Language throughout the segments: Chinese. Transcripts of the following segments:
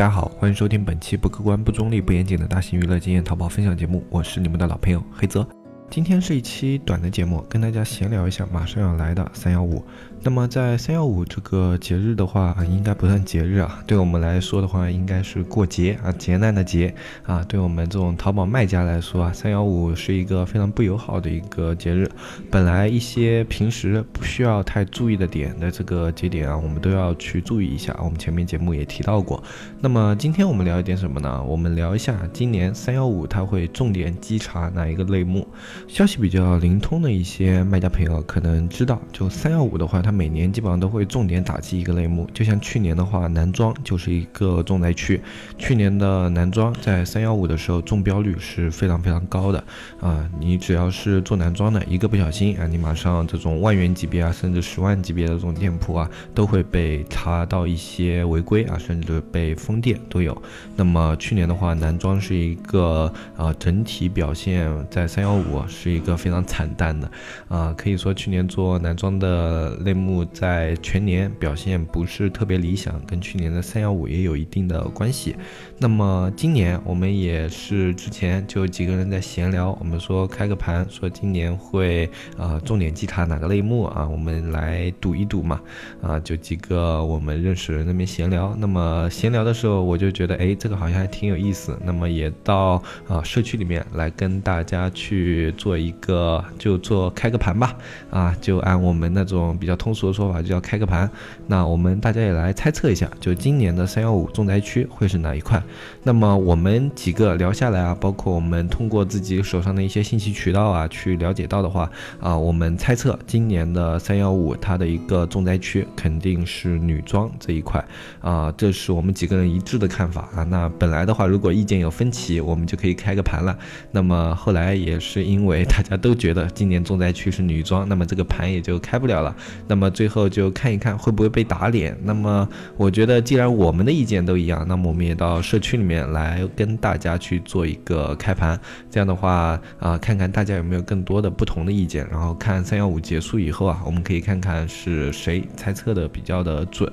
大家好，欢迎收听本期不客观、不中立、不严谨的大型娱乐经验淘宝分享节目，我是你们的老朋友黑泽。今天是一期短的节目，跟大家闲聊一下马上要来的三幺五。那么在三幺五这个节日的话，应该不算节日啊，对我们来说的话，应该是过节啊，劫难的劫啊。对我们这种淘宝卖家来说啊，三幺五是一个非常不友好的一个节日。本来一些平时不需要太注意的点的这个节点啊，我们都要去注意一下。我们前面节目也提到过。那么今天我们聊一点什么呢？我们聊一下今年三幺五它会重点稽查哪一个类目。消息比较灵通的一些卖家朋友可能知道，就三幺五的话，它每年基本上都会重点打击一个类目。就像去年的话，男装就是一个重灾区。去年的男装在三幺五的时候中标率是非常非常高的啊！你只要是做男装的，一个不小心啊，你马上这种万元级别啊，甚至十万级别的这种店铺啊，都会被查到一些违规啊，甚至被封店都有。那么去年的话，男装是一个啊整体表现在三幺五是一个。非常惨淡的，啊，可以说去年做男装的类目在全年表现不是特别理想，跟去年的三幺五也有一定的关系。那么今年我们也是之前就几个人在闲聊，我们说开个盘，说今年会啊重点稽查哪个类目啊，我们来赌一赌嘛，啊，就几个我们认识人那边闲聊。那么闲聊的时候，我就觉得哎，这个好像还挺有意思。那么也到啊社区里面来跟大家去做一。个就做开个盘吧，啊，就按我们那种比较通俗的说法，就叫开个盘。那我们大家也来猜测一下，就今年的三幺五重灾区会是哪一块？那么我们几个聊下来啊，包括我们通过自己手上的一些信息渠道啊，去了解到的话啊，我们猜测今年的三幺五它的一个重灾区肯定是女装这一块啊，这是我们几个人一致的看法啊。那本来的话，如果意见有分歧，我们就可以开个盘了。那么后来也是因为大家。大家都觉得今年重灾区是女装，那么这个盘也就开不了了。那么最后就看一看会不会被打脸。那么我觉得，既然我们的意见都一样，那么我们也到社区里面来跟大家去做一个开盘。这样的话啊，看看大家有没有更多的不同的意见。然后看三幺五结束以后啊，我们可以看看是谁猜测的比较的准。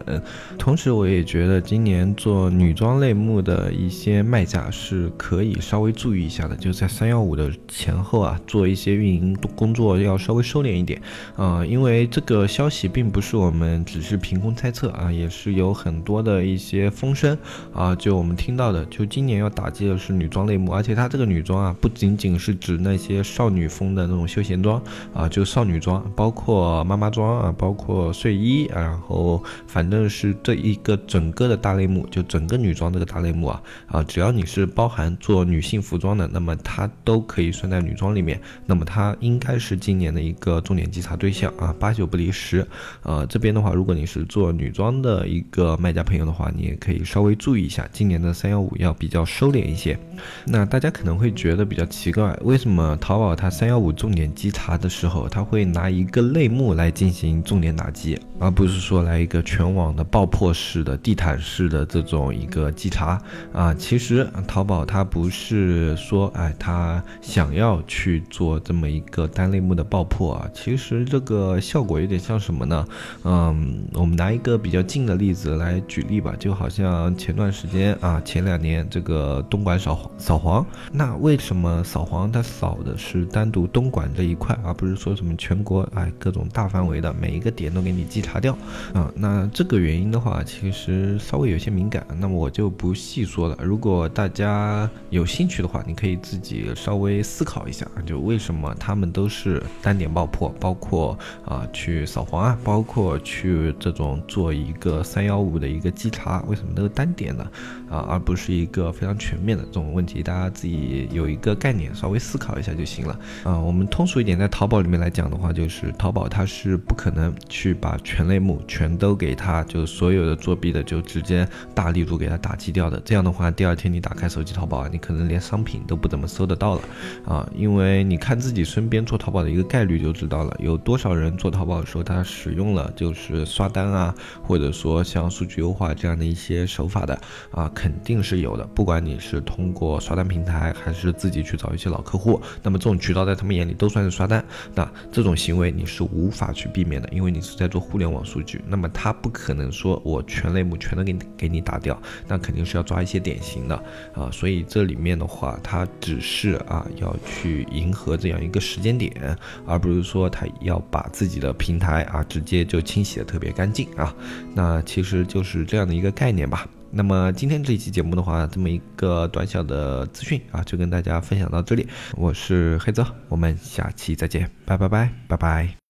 同时，我也觉得今年做女装类目的一些卖家是可以稍微注意一下的，就在三幺五的前后啊，做一些。运营工作要稍微收敛一点，啊，因为这个消息并不是我们只是凭空猜测啊，也是有很多的一些风声啊，就我们听到的，就今年要打击的是女装类目，而且它这个女装啊，不仅仅是指那些少女风的那种休闲装啊，就少女装，包括妈妈装啊，包括睡衣，然后反正是这一个整个的大类目，就整个女装这个大类目啊，啊，只要你是包含做女性服装的，那么它都可以算在女装里面。那那么它应该是今年的一个重点稽查对象啊，八九不离十。呃，这边的话，如果你是做女装的一个卖家朋友的话，你也可以稍微注意一下，今年的三幺五要比较收敛一些。那大家可能会觉得比较奇怪，为什么淘宝它三幺五重点稽查的时候，它会拿一个类目来进行重点打击，而不是说来一个全网的爆破式的地毯式的这种一个稽查啊？其实淘宝它不是说哎，它想要去做。这么一个单类目的爆破啊，其实这个效果有点像什么呢？嗯，我们拿一个比较近的例子来举例吧，就好像前段时间啊，前两年这个东莞扫黄扫黄，那为什么扫黄它扫的是单独东莞这一块，而不是说什么全国哎各种大范围的每一个点都给你稽查掉啊？那这个原因的话，其实稍微有些敏感，那么我就不细说了。如果大家有兴趣的话，你可以自己稍微思考一下，就为什么。他们都是单点爆破，包括啊去扫黄啊，包括去这种做一个三幺五的一个稽查，为什么都是单点的啊，而不是一个非常全面的这种问题？大家自己有一个概念，稍微思考一下就行了啊。我们通俗一点，在淘宝里面来讲的话，就是淘宝它是不可能去把全类目全都给它，就所有的作弊的就直接大力度给它打击掉的。这样的话，第二天你打开手机淘宝，你可能连商品都不怎么搜得到了啊，因为。你看自己身边做淘宝的一个概率就知道了，有多少人做淘宝的时候他使用了就是刷单啊，或者说像数据优化这样的一些手法的啊，肯定是有的。不管你是通过刷单平台，还是自己去找一些老客户，那么这种渠道在他们眼里都算是刷单。那这种行为你是无法去避免的，因为你是在做互联网数据，那么他不可能说我全类目全都给你给你打掉，那肯定是要抓一些典型的啊。所以这里面的话，他只是啊要去迎合这样一个时间点，而不是说他要把自己的平台啊直接就清洗的特别干净啊。那其实就是这样的一个概念吧。那么今天这一期节目的话，这么一个短小的资讯啊，就跟大家分享到这里。我是黑泽，我们下期再见，拜拜拜拜拜。